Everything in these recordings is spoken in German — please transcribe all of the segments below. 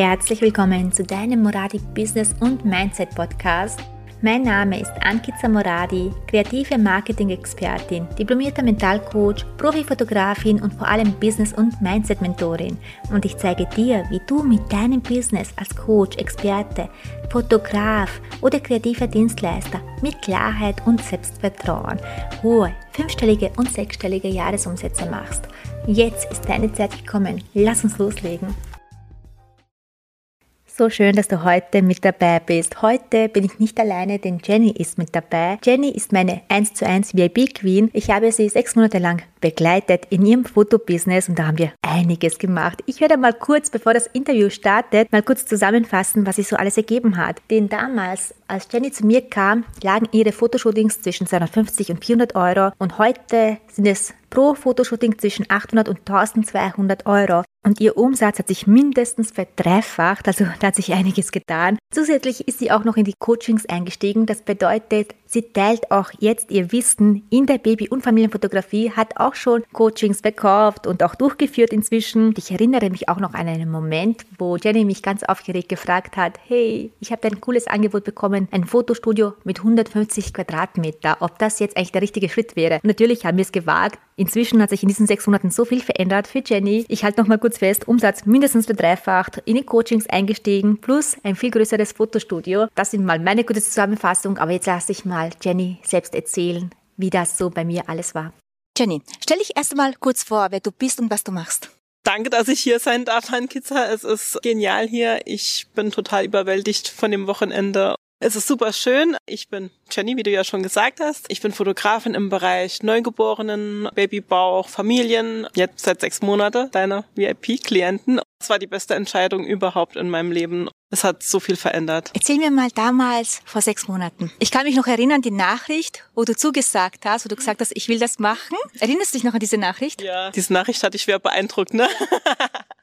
Herzlich willkommen zu deinem Moradi Business und Mindset Podcast. Mein Name ist Ankiza Moradi, kreative Marketing-Expertin, diplomierter Mentalcoach, Profifotografin und vor allem Business- und Mindset-Mentorin. Und ich zeige dir, wie du mit deinem Business als Coach, Experte, Fotograf oder kreativer Dienstleister mit Klarheit und Selbstvertrauen hohe fünfstellige und sechsstellige Jahresumsätze machst. Jetzt ist deine Zeit gekommen. Lass uns loslegen. So schön, dass du heute mit dabei bist. Heute bin ich nicht alleine, denn Jenny ist mit dabei. Jenny ist meine 1 zu 1 VIP Queen. Ich habe sie sechs Monate lang begleitet in ihrem Fotobusiness und da haben wir einiges gemacht. Ich werde mal kurz, bevor das Interview startet, mal kurz zusammenfassen, was sich so alles ergeben hat. Denn damals, als Jenny zu mir kam, lagen ihre Fotoshootings zwischen 250 und 400 Euro und heute sind es pro Fotoshooting zwischen 800 und 1200 Euro. Und ihr Umsatz hat sich mindestens verdreifacht, also da hat sich einiges getan. Zusätzlich ist sie auch noch in die Coachings eingestiegen. Das bedeutet, Sie teilt auch jetzt ihr Wissen in der Baby- und Familienfotografie, hat auch schon Coachings verkauft und auch durchgeführt inzwischen. Ich erinnere mich auch noch an einen Moment, wo Jenny mich ganz aufgeregt gefragt hat, hey, ich habe ein cooles Angebot bekommen, ein Fotostudio mit 150 Quadratmeter, ob das jetzt eigentlich der richtige Schritt wäre. Natürlich haben wir es gewagt. Inzwischen hat sich in diesen sechs Monaten so viel verändert für Jenny. Ich halte noch mal kurz fest, Umsatz mindestens verdreifacht, in die Coachings eingestiegen, plus ein viel größeres Fotostudio. Das sind mal meine gute Zusammenfassung, aber jetzt lasse ich mal mal Jenny selbst erzählen, wie das so bei mir alles war. Jenny, stell dich erst einmal kurz vor, wer du bist und was du machst. Danke, dass ich hier sein darf, Hankitza. Es ist genial hier. Ich bin total überwältigt von dem Wochenende. Es ist super schön. Ich bin Jenny, wie du ja schon gesagt hast. Ich bin Fotografin im Bereich Neugeborenen, Babybauch, Familien. Jetzt seit sechs Monaten deine VIP-Klienten. Es war die beste Entscheidung überhaupt in meinem Leben. Es hat so viel verändert. Erzähl mir mal damals, vor sechs Monaten. Ich kann mich noch erinnern, die Nachricht, wo du zugesagt hast, wo du gesagt hast, ich will das machen. Erinnerst du dich noch an diese Nachricht? Ja, diese Nachricht hatte ich schwer beeindruckt, ne?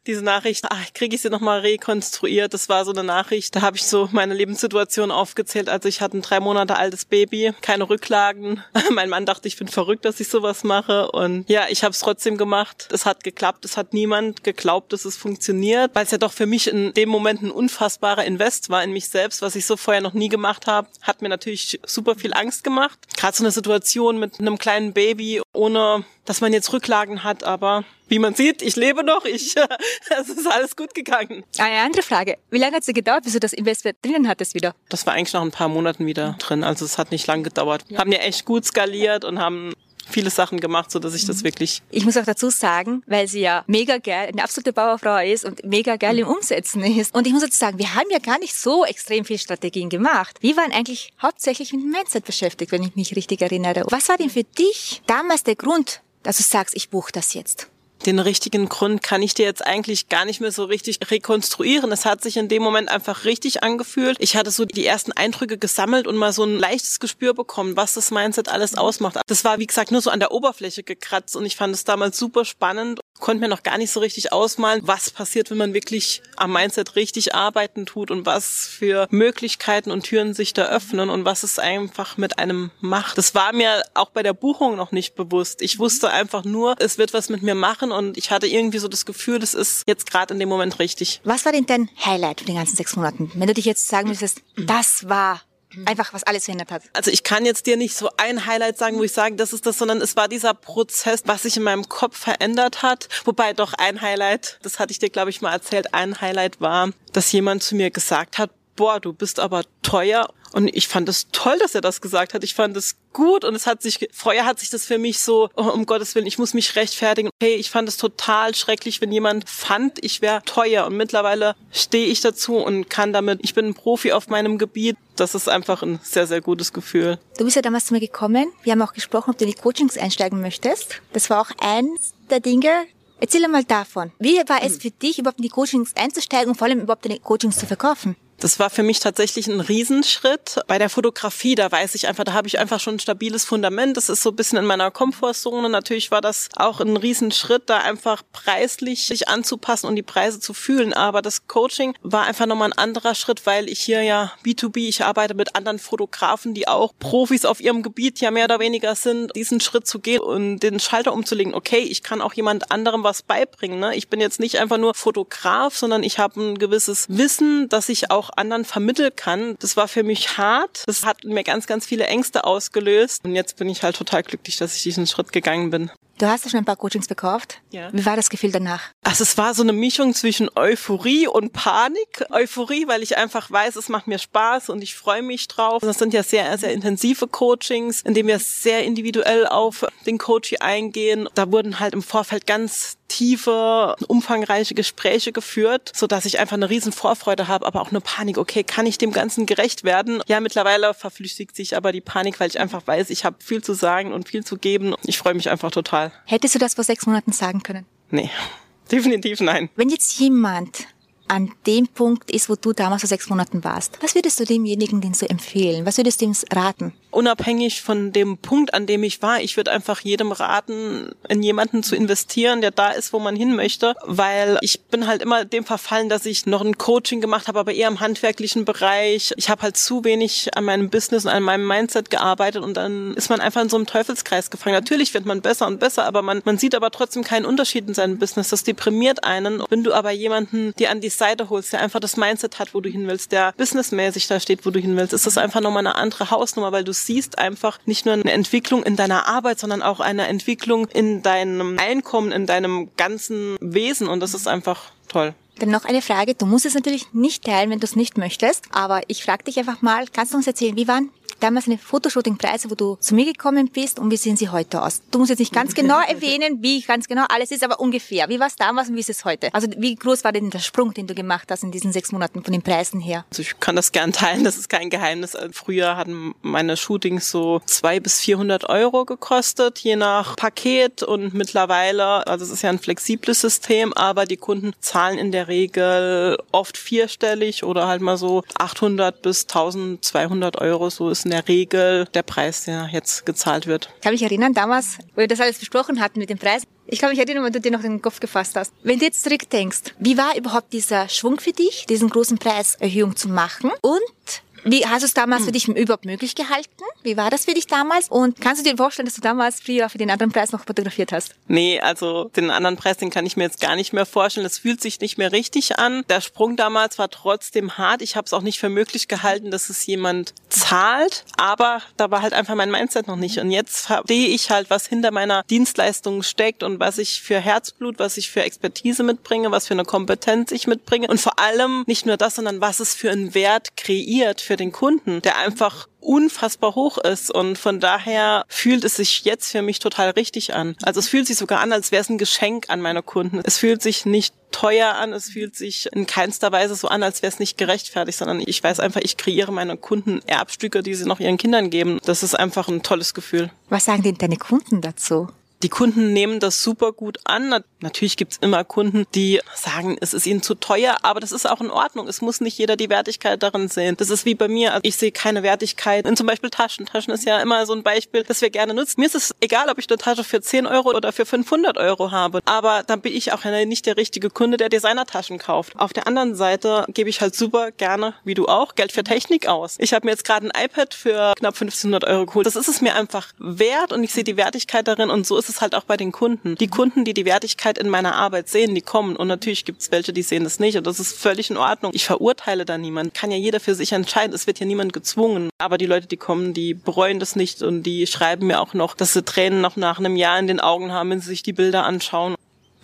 Diese Nachricht, ach, kriege ich sie nochmal rekonstruiert. Das war so eine Nachricht, da habe ich so meine Lebenssituation aufgezählt. Also ich hatte ein drei Monate altes Baby, keine Rücklagen. mein Mann dachte, ich bin verrückt, dass ich sowas mache. Und ja, ich habe es trotzdem gemacht. Es hat geklappt. Es hat niemand geglaubt, dass es funktioniert, weil es ja doch für mich in dem Moment ein unfassbar unfassbarer Invest war in mich selbst, was ich so vorher noch nie gemacht habe, hat mir natürlich super viel Angst gemacht. Gerade so eine Situation mit einem kleinen Baby, ohne dass man jetzt Rücklagen hat, aber wie man sieht, ich lebe noch, ich, es ist alles gut gegangen. Eine andere Frage. Wie lange hat es gedauert, bis du das Investment drinnen hattest wieder? Das war eigentlich nach ein paar Monaten wieder drin. Also es hat nicht lang gedauert. Ja. Haben ja echt gut skaliert und haben viele Sachen gemacht, so dass ich das mhm. wirklich. Ich muss auch dazu sagen, weil sie ja mega geil, eine absolute Bauerfrau ist und mega geil im Umsetzen ist. Und ich muss dazu sagen, wir haben ja gar nicht so extrem viel Strategien gemacht. Wir waren eigentlich hauptsächlich mit Mindset beschäftigt, wenn ich mich richtig erinnere. Was war denn für dich damals der Grund, dass du sagst, ich buche das jetzt? Den richtigen Grund kann ich dir jetzt eigentlich gar nicht mehr so richtig rekonstruieren. Es hat sich in dem Moment einfach richtig angefühlt. Ich hatte so die ersten Eindrücke gesammelt und mal so ein leichtes Gespür bekommen, was das Mindset alles ausmacht. Das war, wie gesagt, nur so an der Oberfläche gekratzt und ich fand es damals super spannend konnte mir noch gar nicht so richtig ausmalen, was passiert, wenn man wirklich am Mindset richtig arbeiten tut und was für Möglichkeiten und Türen sich da öffnen und was es einfach mit einem macht. Das war mir auch bei der Buchung noch nicht bewusst. Ich wusste einfach nur, es wird was mit mir machen und ich hatte irgendwie so das Gefühl, das ist jetzt gerade in dem Moment richtig. Was war denn dein Highlight von den ganzen sechs Monaten? Wenn du dich jetzt sagen müsstest, das war einfach was alles verändert hat. Also ich kann jetzt dir nicht so ein Highlight sagen, wo ich sage, das ist das, sondern es war dieser Prozess, was sich in meinem Kopf verändert hat. Wobei doch ein Highlight, das hatte ich dir, glaube ich, mal erzählt, ein Highlight war, dass jemand zu mir gesagt hat, boah, du bist aber teuer. Und ich fand es toll, dass er das gesagt hat. Ich fand es gut und es hat sich, vorher hat sich das für mich so, oh, um Gottes Willen, ich muss mich rechtfertigen. Hey, ich fand es total schrecklich, wenn jemand fand, ich wäre teuer. Und mittlerweile stehe ich dazu und kann damit, ich bin ein Profi auf meinem Gebiet. Das ist einfach ein sehr, sehr gutes Gefühl. Du bist ja damals zu mir gekommen. Wir haben auch gesprochen, ob du in die Coachings einsteigen möchtest. Das war auch eins der Dinge, Erzähl mal davon. Wie war es für dich, überhaupt in die Coachings einzusteigen und vor allem überhaupt in die Coachings zu verkaufen? Das war für mich tatsächlich ein Riesenschritt. Bei der Fotografie, da weiß ich einfach, da habe ich einfach schon ein stabiles Fundament. Das ist so ein bisschen in meiner Komfortzone. Natürlich war das auch ein Riesenschritt, da einfach preislich sich anzupassen und die Preise zu fühlen. Aber das Coaching war einfach nochmal ein anderer Schritt, weil ich hier ja B2B, ich arbeite mit anderen Fotografen, die auch Profis auf ihrem Gebiet ja mehr oder weniger sind, diesen Schritt zu gehen und den Schalter umzulegen. Okay, ich kann auch jemand anderem was beibringen. Ne? Ich bin jetzt nicht einfach nur Fotograf, sondern ich habe ein gewisses Wissen, das ich auch anderen vermitteln kann. Das war für mich hart. Das hat mir ganz, ganz viele Ängste ausgelöst. Und jetzt bin ich halt total glücklich, dass ich diesen Schritt gegangen bin. Du hast ja schon ein paar Coachings verkauft. Ja. Wie war das Gefühl danach? Also es war so eine Mischung zwischen Euphorie und Panik. Euphorie, weil ich einfach weiß, es macht mir Spaß und ich freue mich drauf. Das sind ja sehr, sehr intensive Coachings, in denen wir sehr individuell auf den Coach eingehen. Da wurden halt im Vorfeld ganz tiefe, umfangreiche Gespräche geführt, so dass ich einfach eine riesen Vorfreude habe, aber auch eine Panik. Okay, kann ich dem Ganzen gerecht werden? Ja, mittlerweile verflüchtigt sich aber die Panik, weil ich einfach weiß, ich habe viel zu sagen und viel zu geben. Ich freue mich einfach total. Hättest du das vor sechs Monaten sagen können? Nee, definitiv nein. Wenn jetzt jemand an dem Punkt ist, wo du damals vor sechs Monaten warst, was würdest du demjenigen denn so empfehlen? Was würdest du ihm raten? unabhängig von dem Punkt, an dem ich war, ich würde einfach jedem raten, in jemanden zu investieren, der da ist, wo man hin möchte, weil ich bin halt immer dem verfallen, dass ich noch ein Coaching gemacht habe, aber eher im handwerklichen Bereich. Ich habe halt zu wenig an meinem Business und an meinem Mindset gearbeitet und dann ist man einfach in so einem Teufelskreis gefangen. Natürlich wird man besser und besser, aber man, man sieht aber trotzdem keinen Unterschied in seinem Business. Das deprimiert einen. Wenn du aber jemanden dir an die Seite holst, der einfach das Mindset hat, wo du hin willst, der businessmäßig da steht, wo du hin willst, ist das einfach nochmal eine andere Hausnummer, weil du siehst einfach nicht nur eine Entwicklung in deiner Arbeit, sondern auch eine Entwicklung in deinem Einkommen, in deinem ganzen Wesen und das ist einfach toll. Dann noch eine Frage. Du musst es natürlich nicht teilen, wenn du es nicht möchtest. Aber ich frage dich einfach mal, kannst du uns erzählen, wie waren damals eine Fotoshooting-Preise, wo du zu mir gekommen bist und wie sehen sie heute aus? Du musst jetzt nicht ganz genau erwähnen, wie ganz genau alles ist, aber ungefähr. Wie war es damals und wie ist es heute? Also wie groß war denn der Sprung, den du gemacht hast in diesen sechs Monaten von den Preisen her? Also ich kann das gern teilen, das ist kein Geheimnis. Früher hatten meine Shootings so zwei bis 400 Euro gekostet, je nach Paket und mittlerweile, also es ist ja ein flexibles System, aber die Kunden zahlen in der Regel oft vierstellig oder halt mal so 800 bis 1200 Euro, so ist in der Regel der Preis, der jetzt gezahlt wird. Ich kann mich erinnern, damals, wo wir das alles besprochen hatten mit dem Preis, ich kann mich erinnern, wenn du dir noch den Kopf gefasst hast. Wenn du jetzt zurückdenkst, wie war überhaupt dieser Schwung für dich, diesen großen Preiserhöhung zu machen? Und wie hast du es damals für dich überhaupt möglich gehalten? Wie war das für dich damals? Und kannst du dir vorstellen, dass du damals früher für den anderen Preis noch fotografiert hast? Nee, also den anderen Preis, den kann ich mir jetzt gar nicht mehr vorstellen. Es fühlt sich nicht mehr richtig an. Der Sprung damals war trotzdem hart. Ich habe es auch nicht für möglich gehalten, dass es jemand zahlt. Aber da war halt einfach mein Mindset noch nicht. Und jetzt sehe ich halt, was hinter meiner Dienstleistung steckt und was ich für Herzblut, was ich für Expertise mitbringe, was für eine Kompetenz ich mitbringe. Und vor allem nicht nur das, sondern was es für einen Wert kreiert für den Kunden, der einfach unfassbar hoch ist und von daher fühlt es sich jetzt für mich total richtig an. Also es fühlt sich sogar an, als wäre es ein Geschenk an meine Kunden. Es fühlt sich nicht teuer an, es fühlt sich in keinster Weise so an, als wäre es nicht gerechtfertigt, sondern ich weiß einfach, ich kreiere meine Kunden Erbstücke, die sie noch ihren Kindern geben. Das ist einfach ein tolles Gefühl. Was sagen denn deine Kunden dazu? Die Kunden nehmen das super gut an. Natürlich gibt's immer Kunden, die sagen, es ist ihnen zu teuer, aber das ist auch in Ordnung. Es muss nicht jeder die Wertigkeit darin sehen. Das ist wie bei mir. Also ich sehe keine Wertigkeit in zum Beispiel Taschen. Taschen ist ja immer so ein Beispiel, das wir gerne nutzen. Mir ist es egal, ob ich eine Tasche für 10 Euro oder für 500 Euro habe. Aber dann bin ich auch nicht der richtige Kunde, der Designertaschen kauft. Auf der anderen Seite gebe ich halt super gerne, wie du auch, Geld für Technik aus. Ich habe mir jetzt gerade ein iPad für knapp 1500 Euro geholt. Das ist es mir einfach wert und ich sehe die Wertigkeit darin und so ist es es halt auch bei den Kunden. Die Kunden, die die Wertigkeit in meiner Arbeit sehen, die kommen. Und natürlich gibt es welche, die sehen das nicht. Und das ist völlig in Ordnung. Ich verurteile da niemand. Kann ja jeder für sich entscheiden. Es wird ja niemand gezwungen. Aber die Leute, die kommen, die bereuen das nicht. Und die schreiben mir auch noch, dass sie Tränen noch nach einem Jahr in den Augen haben, wenn sie sich die Bilder anschauen.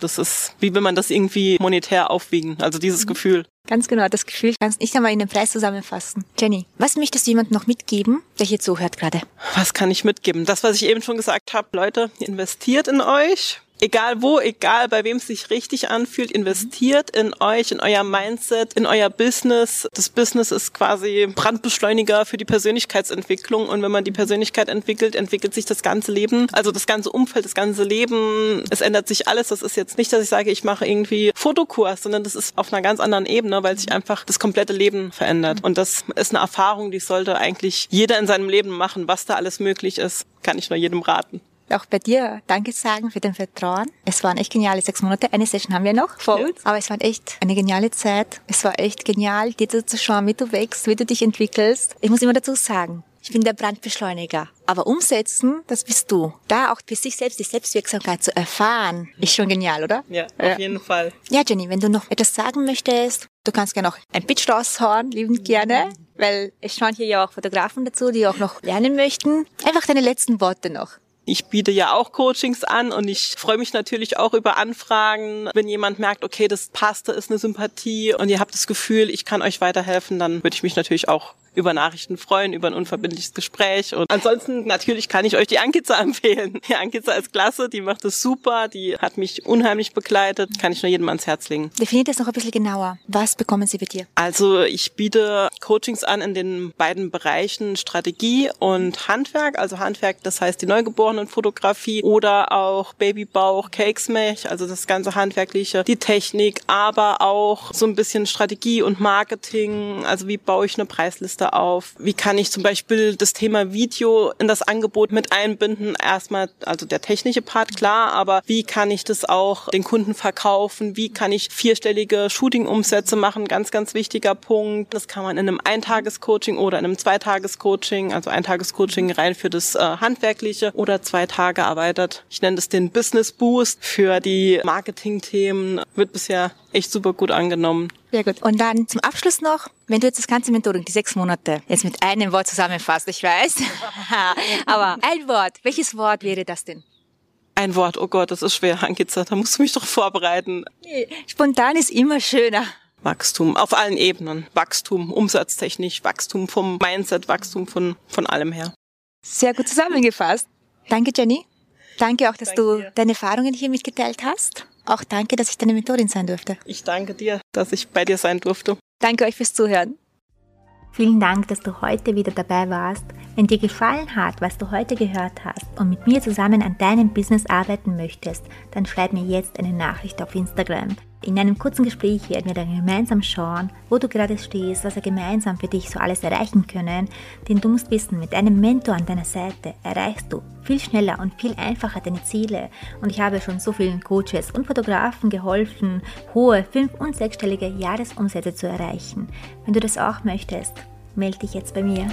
Das ist, wie will man das irgendwie monetär aufwiegen? Also dieses mhm. Gefühl. Ganz genau, das Gefühl kannst nicht einmal in den Preis zusammenfassen. Jenny, was möchtest du jemandem noch mitgeben, der hier zuhört gerade? Was kann ich mitgeben? Das, was ich eben schon gesagt habe, Leute, investiert in euch egal wo, egal bei wem es sich richtig anfühlt, investiert in euch, in euer Mindset, in euer Business. Das Business ist quasi Brandbeschleuniger für die Persönlichkeitsentwicklung und wenn man die Persönlichkeit entwickelt, entwickelt sich das ganze Leben, also das ganze Umfeld, das ganze Leben. Es ändert sich alles. Das ist jetzt nicht, dass ich sage, ich mache irgendwie Fotokurs, sondern das ist auf einer ganz anderen Ebene, weil sich einfach das komplette Leben verändert. Und das ist eine Erfahrung, die sollte eigentlich jeder in seinem Leben machen, was da alles möglich ist. Kann ich nur jedem raten auch bei dir Danke sagen für dein Vertrauen. Es waren echt geniale sechs Monate. Eine Session haben wir noch vor uns, ja. aber es war echt eine geniale Zeit. Es war echt genial, dir zu schauen, wie du wächst, wie du dich entwickelst. Ich muss immer dazu sagen, ich bin der Brandbeschleuniger. Aber umsetzen, das bist du. Da auch für sich selbst die Selbstwirksamkeit zu erfahren, ist schon genial, oder? Ja, auf ja. jeden Fall. Ja, Jenny, wenn du noch etwas sagen möchtest, du kannst gerne noch ein Pitch raushauen, liebend gerne, weil es schauen hier ja auch Fotografen dazu, die auch noch lernen möchten. Einfach deine letzten Worte noch. Ich biete ja auch Coachings an und ich freue mich natürlich auch über Anfragen. Wenn jemand merkt, okay, das passt, da ist eine Sympathie und ihr habt das Gefühl, ich kann euch weiterhelfen, dann würde ich mich natürlich auch über Nachrichten freuen, über ein unverbindliches Gespräch. Und ansonsten natürlich kann ich euch die Ankiza empfehlen. Die Ankiza ist klasse, die macht es super, die hat mich unheimlich begleitet, kann ich nur jedem ans Herz legen. Definiert das noch ein bisschen genauer. Was bekommen Sie bei dir? Also ich biete Coachings an in den beiden Bereichen Strategie und Handwerk. Also Handwerk, das heißt die Neugeborenenfotografie oder auch Babybauch, Cakesmech, also das ganze Handwerkliche, die Technik, aber auch so ein bisschen Strategie und Marketing. Also wie baue ich eine Preisliste Liste auf? Wie kann ich zum Beispiel das Thema Video in das Angebot mit einbinden? Erstmal, also der technische Part, klar, aber wie kann ich das auch den Kunden verkaufen? Wie kann ich vierstellige Shooting-Umsätze machen? Ganz, ganz wichtiger Punkt. Das kann man in einem Eintages-Coaching oder in einem Zweitages-Coaching, also Eintages-Coaching rein für das äh, Handwerkliche oder zwei Tage erweitert. Ich nenne das den Business Boost für die Marketing-Themen. Wird bisher echt super gut angenommen. Sehr gut. Und dann zum Abschluss noch, wenn du jetzt das ganze Mentoring, die sechs Monate, jetzt mit einem Wort zusammenfasst, ich weiß, aber ein Wort, welches Wort wäre das denn? Ein Wort, oh Gott, das ist schwer, Ankiza, da musst du mich doch vorbereiten. Nee, spontan ist immer schöner. Wachstum auf allen Ebenen. Wachstum, umsatztechnisch, Wachstum vom Mindset, Wachstum von, von allem her. Sehr gut zusammengefasst. Danke, Jenny. Danke auch, dass danke du dir. deine Erfahrungen hier mitgeteilt hast. Auch danke, dass ich deine Mentorin sein durfte. Ich danke dir, dass ich bei dir sein durfte. Danke euch fürs Zuhören. Vielen Dank, dass du heute wieder dabei warst. Wenn dir gefallen hat, was du heute gehört hast und mit mir zusammen an deinem Business arbeiten möchtest, dann schreib mir jetzt eine Nachricht auf Instagram. In einem kurzen Gespräch werden wir dann gemeinsam schauen, wo du gerade stehst, was wir gemeinsam für dich so alles erreichen können. Denn du musst wissen, mit einem Mentor an deiner Seite erreichst du viel schneller und viel einfacher deine Ziele. Und ich habe schon so vielen Coaches und Fotografen geholfen, hohe fünf- und sechsstellige Jahresumsätze zu erreichen. Wenn du das auch möchtest, melde dich jetzt bei mir.